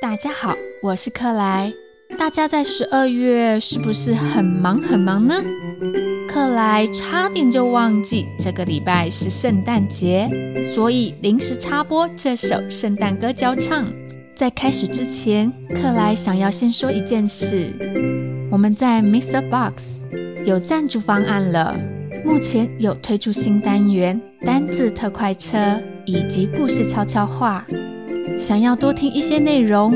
大家好，我是克莱。大家在十二月是不是很忙很忙呢？克莱差点就忘记这个礼拜是圣诞节，所以临时插播这首圣诞歌交唱。在开始之前，克莱想要先说一件事：我们在 Mr. Box 有赞助方案了，目前有推出新单元单字特快车以及故事悄悄话。想要多听一些内容，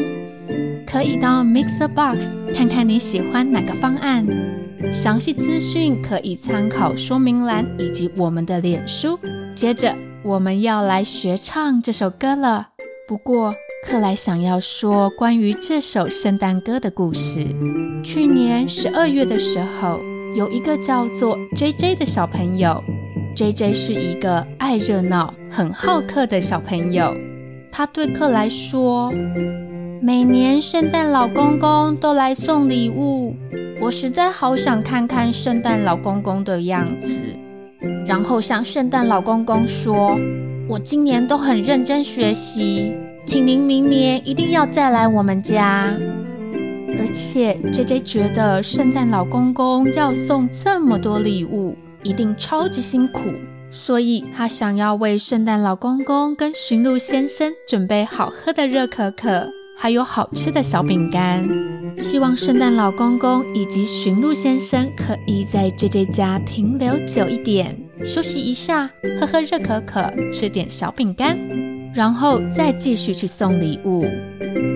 可以到 MixerBox 看看你喜欢哪个方案。详细资讯可以参考说明栏以及我们的脸书。接着我们要来学唱这首歌了。不过克莱想要说关于这首圣诞歌的故事。去年十二月的时候，有一个叫做 JJ 的小朋友。JJ 是一个爱热闹、很好客的小朋友。他对克莱说：“每年圣诞老公公都来送礼物，我实在好想看看圣诞老公公的样子，然后向圣诞老公公说，我今年都很认真学习，请您明年一定要再来我们家。而且 JJ 觉得圣诞老公公要送这么多礼物，一定超级辛苦。”所以他想要为圣诞老公公跟驯鹿先生准备好喝的热可可，还有好吃的小饼干。希望圣诞老公公以及驯鹿先生可以在 JJ 家停留久一点，休息一下，喝喝热可可，吃点小饼干，然后再继续去送礼物。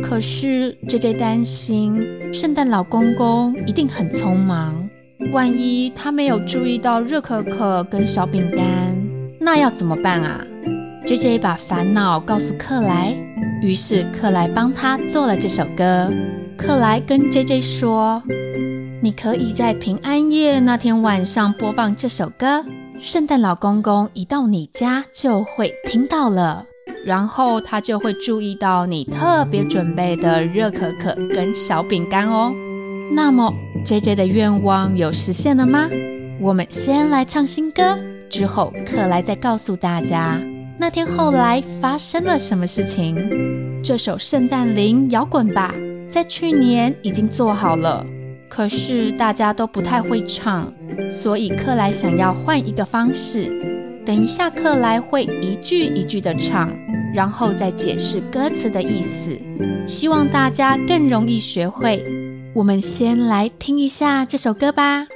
可是 JJ 担心圣诞老公公一定很匆忙。万一他没有注意到热可可跟小饼干，那要怎么办啊？JJ 把烦恼告诉克莱，于是克莱帮他做了这首歌。克莱跟 JJ 说：“你可以在平安夜那天晚上播放这首歌，圣诞老公公一到你家就会听到了，然后他就会注意到你特别准备的热可可跟小饼干哦。”那么，JJ 的愿望有实现了吗？我们先来唱新歌，之后克莱再告诉大家那天后来发生了什么事情。这首《圣诞铃摇滚吧》在去年已经做好了，可是大家都不太会唱，所以克莱想要换一个方式。等一下，克莱会一句一句的唱，然后再解释歌词的意思，希望大家更容易学会。我们先来听一下这首歌吧。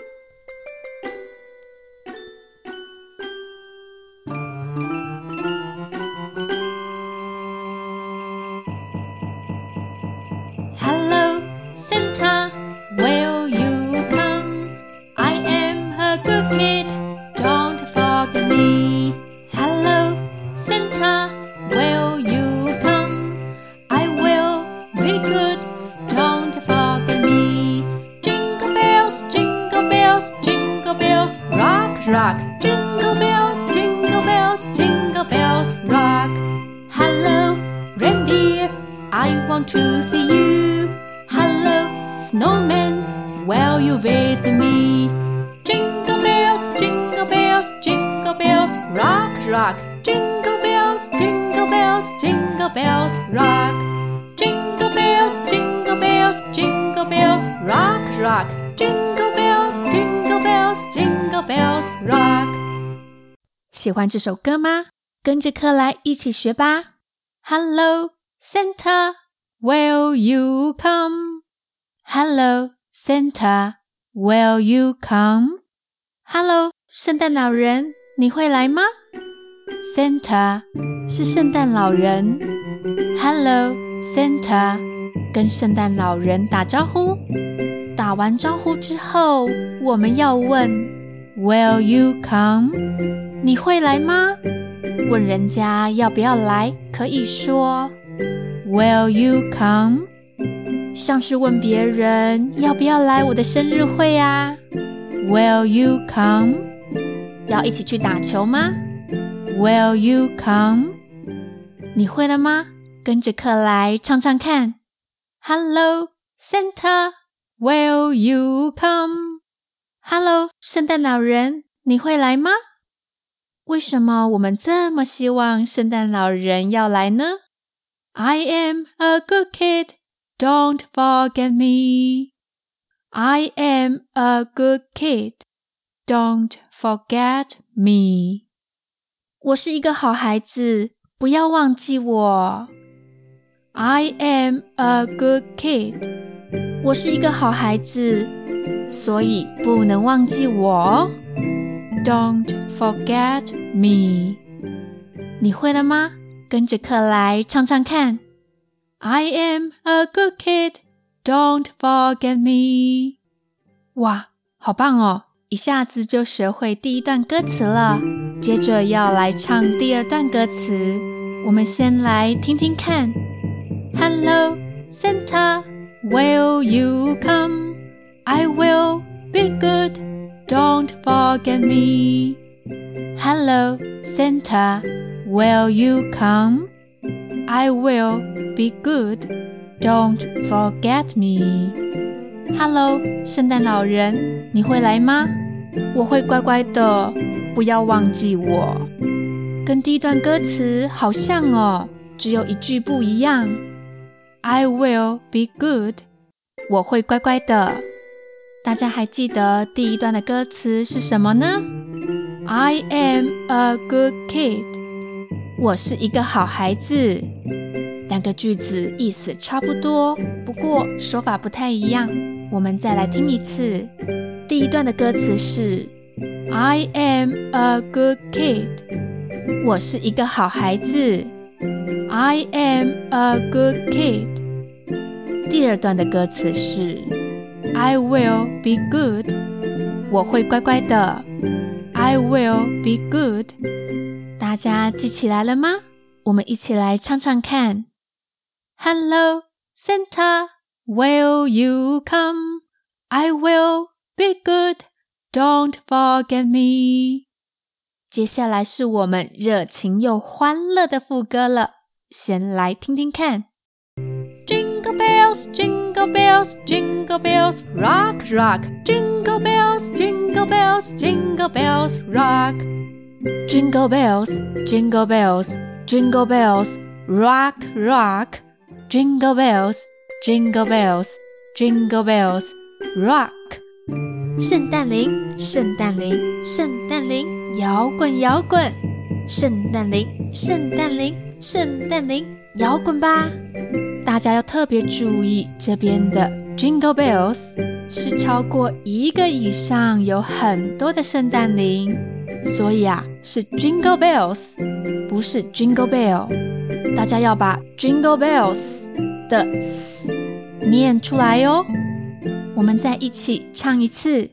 喜欢这首歌吗？跟着克莱一起学吧。Hello Santa, will you come? Hello Santa, will you come? Hello，圣诞老人，你会来吗 ？Santa 是圣诞老人。Hello Santa，跟圣诞老人打招呼。打完招呼之后，我们要问：Will you come? 你会来吗？问人家要不要来，可以说 Will you come？像是问别人要不要来我的生日会啊？Will you come？要一起去打球吗 ？Will you come？你会了吗？跟着克莱唱唱看。Hello Santa，Will you come？Hello，圣诞老人，你会来吗？为什么我们这么希望圣诞老人要来呢？I am a good kid， don't forget me. I am a good kid, don't forget me. 我是一个好孩子，不要忘记我。I am a good kid. 我是一个好孩子，所以不能忘记我。Don't forget me. 你会了吗？跟着克莱唱唱看。I am a good kid. Don't forget me. 哇，好棒哦！一下子就学会第一段歌词了。接着要来唱第二段歌词，我们先来听听看。Hello, Santa, will you come? I will be good. Don't forget me. Hello, Santa, will you come? I will be good. Don't forget me. Hello，圣诞老人，你会来吗？我会乖乖的， 不要忘记我。跟第一段歌词好像哦，只有一句不一样。I will be good，我会乖乖的。大家还记得第一段的歌词是什么呢？I am a good kid，我是一个好孩子。两个句子意思差不多，不过说法不太一样。我们再来听一次。第一段的歌词是 I am a good kid，我是一个好孩子。I am a good kid。第二段的歌词是 I will be good，我会乖乖的。I will be good。大家记起来了吗？我们一起来唱唱看。Hello, Santa, will you come? I will be good. Don't forget me. 接下来是我们热情又欢乐的副歌了，先来听听看。Jingle bells, jingle bells, jingle bells, rock, rock. Jingle bells, jingle bells, jingle bells, rock. Jingle bells, jingle bells, jingle bells, rock, rock. Jingle bells, jingle bells, jingle bells, rock。 圣诞铃，圣诞铃，圣诞铃，摇滚摇滚。圣诞铃，圣诞铃，圣诞铃，摇滚吧！大家要特别注意，这边的 Jingle bells 是超过一个以上，有很多的圣诞铃，所以啊，是 Jingle bells，不是 Jingle bell。大家要把 Jingle bells。的念出来哟，我们再一起唱一次。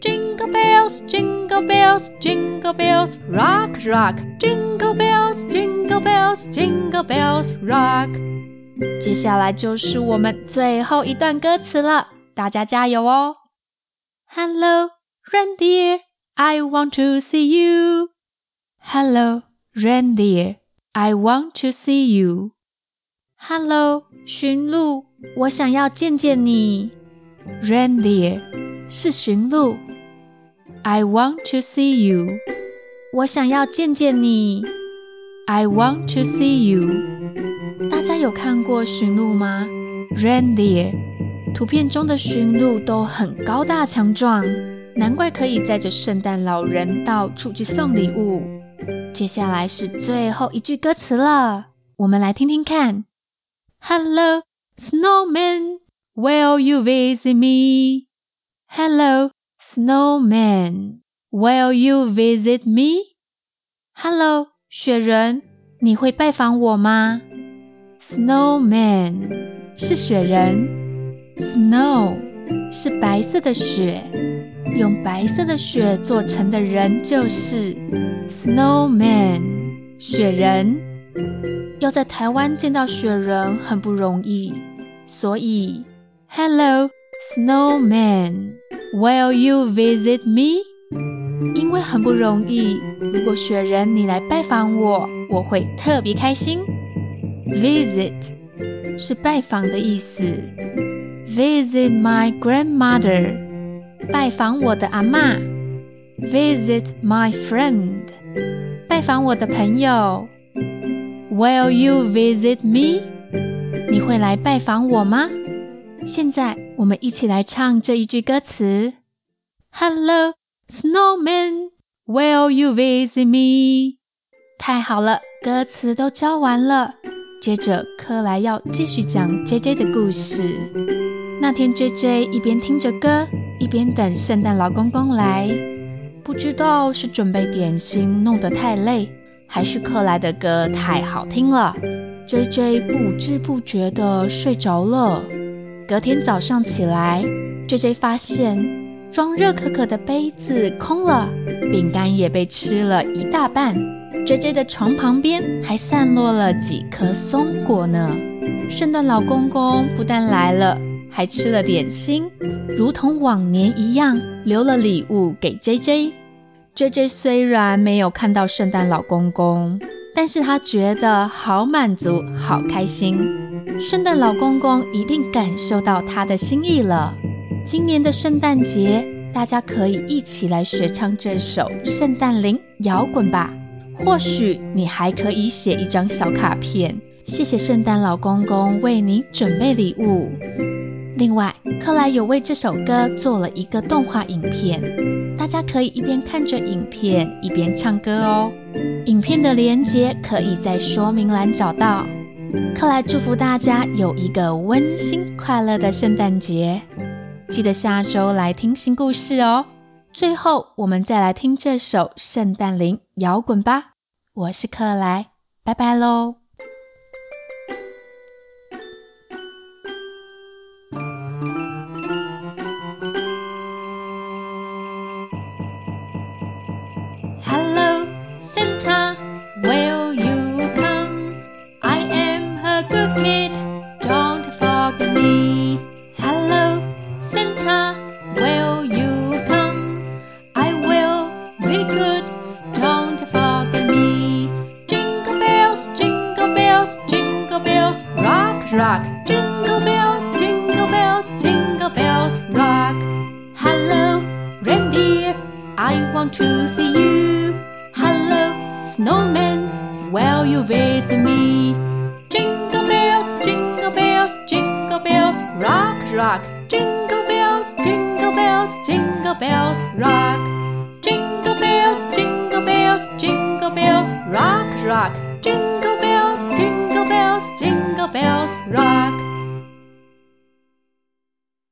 Jingle bells, jingle bells, jingle bells, rock, rock. Jingle bells, jingle bells, jingle bells, rock. 接下来就是我们最后一段歌词了，大家加油哦！Hello, reindeer, I want to see you. Hello, reindeer, I want to see you. Hello，驯鹿，我想要见见你。Reindeer 是驯鹿。I want to see you，我想要见见你。I want to see you，大家有看过驯鹿吗？Reindeer 图片中的驯鹿都很高大强壮，难怪可以载着圣诞老人到处去送礼物。接下来是最后一句歌词了，我们来听听看。Hello, snowman, will you visit me? Hello, snowman, will you visit me? Hello, 雪人，你会拜访我吗？Snowman 是雪人，Snow 是白色的雪，用白色的雪做成的人就是 Snowman 雪人。 要在台湾见到雪人很不容易，所以 Hello Snowman, will you visit me？因为很不容易，如果雪人你来拜访我，我会特别开心。Visit 是拜访的意思，Visit my grandmother，拜访我的阿嬷。Visit my friend，拜访我的朋友。Will you visit me？你会来拜访我吗？现在我们一起来唱这一句歌词：Hello, snowman, will you visit me？太好了，歌词都教完了。接着，克莱要继续讲 JJ 的故事。那天，JJ 一边听着歌，一边等圣诞老公公来。不知道是准备点心弄得太累，还是克莱的歌太好听了，JJ 不知不觉地睡着了。隔天早上起来，JJ 发现装热可可的杯子空了，饼干也被吃了一大半。JJ 的床旁边还散落了几颗松果呢。圣诞老公公不但来了，还吃了点心，如同往年一样，留了礼物给 J J JJ。虽然没有看到圣诞老公公，但是他觉得好满足，好开心。圣诞老公公一定感受到他的心意了。今年的圣诞节，大家可以一起来学唱这首《圣诞铃摇滚吧》。或许你还可以写一张小卡片，谢谢圣诞老公公为你准备礼物。另外，克莱有为这首歌做了一个动画影片，大家可以一边看着影片一边唱歌哦。影片的连接可以在说明栏找到。克莱祝福大家有一个温馨快乐的圣诞节，记得下周来听新故事哦。最后，我们再来听这首《圣诞铃摇滚吧》。我是克莱，拜拜喽。snowman, will you visit me? Jingle bells, jingle bells, jingle bells, rock, rock. Jingle bells, jingle bells, jingle bells, rock. Jingle bells, jingle bells, jingle bells, rock, rock. Jingle bells, jingle bells, jingle bells, rock.